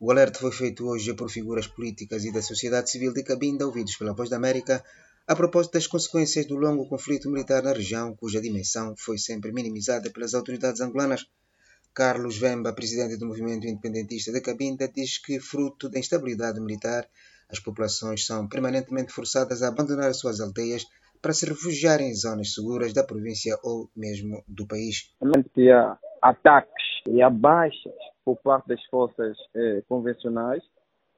O alerta foi feito hoje por figuras políticas e da sociedade civil de Cabinda, ouvidos pela Voz da América, a propósito das consequências do longo conflito militar na região, cuja dimensão foi sempre minimizada pelas autoridades angolanas. Carlos Vemba, presidente do movimento independentista de Cabinda, diz que, fruto da instabilidade militar, as populações são permanentemente forçadas a abandonar as suas aldeias para se refugiarem em zonas seguras da província ou mesmo do país. Há ataques e há baixas por parte das forças eh, convencionais,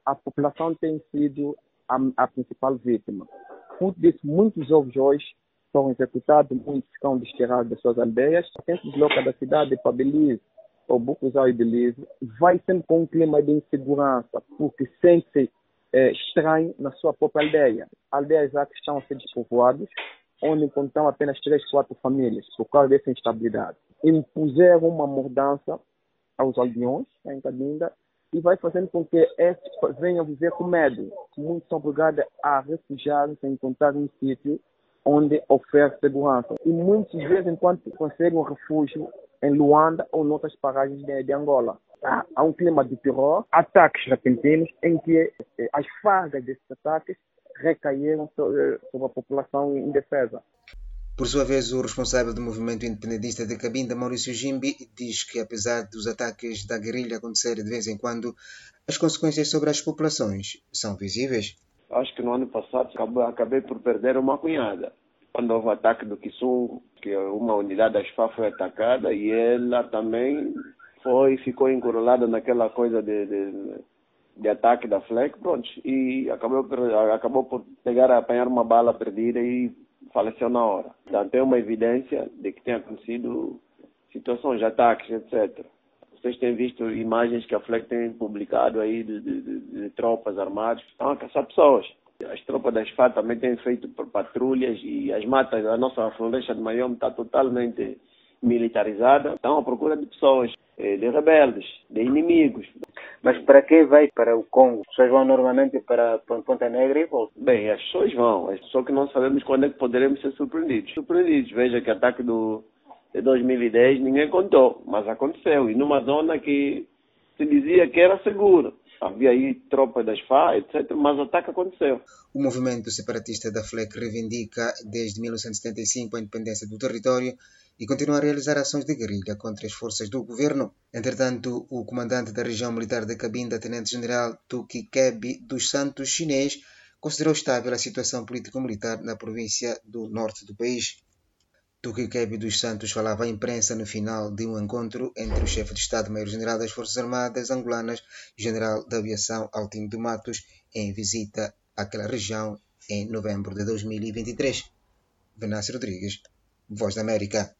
a população tem sido a, a principal vítima. Disso, muitos jovens hoje são executados, muitos ficam desterrados das suas aldeias. Quem se desloca da cidade para Belize ou Bucuzal e Belize vai sempre com um clima de insegurança, porque sente-se eh, estranho na sua própria aldeia. Aldeias já que estão a ser despovoadas, onde encontram apenas três, quatro famílias, por causa dessa instabilidade. Impuseram uma mordança aos aldeões, em Cabinda, e vai fazendo com que estes venham viver com medo. Muitos são obrigados a refugiar-se, a encontrar um sítio onde oferece segurança. E muitas vezes, enquanto conseguem um refúgio em Luanda ou em outras paragens de, de Angola. Há, há, um clima de terror, ataques repentinos, em que eh, as fardas desses ataques recaíram sobre, sobre a população indefesa. Por sua vez, o responsável do movimento independentista de Cabinda, Maurício Jimbi, diz que apesar dos ataques da guerrilha acontecerem de vez em quando, as consequências sobre as populações são visíveis. Acho que no ano passado acabei por perder uma cunhada. Quando houve o ataque do Kisungo, que uma unidade da SFA foi atacada e ela também foi ficou encurralada naquela coisa de, de, de ataque da FLEC, pronto, e acabou acabou por pegar, apanhar uma bala perdida e faleceu na hora. Portanto, é uma evidência de que tem acontecido situações de ataques, etc. Vocês têm visto imagens que a FLEC tem publicado aí de, de, de, de tropas armadas. Estão a caçar pessoas. As tropas da SFA também têm feito patrulhas e as matas da nossa floresta de Maiom está totalmente militarizada. Estão à procura de pessoas, eh, de rebeldes, de inimigos. Mas para quem vai para o Congo? As pessoas vão normalmente para Ponta Negra e voltam? Bem, as pessoas vão, só que não sabemos quando é que poderemos ser surpreendidos. Surpreendidos, veja que ataque do, de 2010 ninguém contou, mas aconteceu. E numa zona que se dizia que era segura. Havia aí tropas das FA, etc., mas o ataque aconteceu. O movimento separatista da FLEC reivindica desde 1975 a independência do território e continua a realizar ações de guerrilha contra as forças do governo. Entretanto, o comandante da região militar de Cabinda, tenente-general Tukikebi dos Santos, chinês, considerou estável a situação político-militar na província do norte do país. Tukikebi dos Santos falava à imprensa no final de um encontro entre o chefe de Estado-Maior-General das Forças Armadas angolanas e o general da aviação Altino de Matos em visita àquela região em novembro de 2023. Venâncio Rodrigues, Voz da América.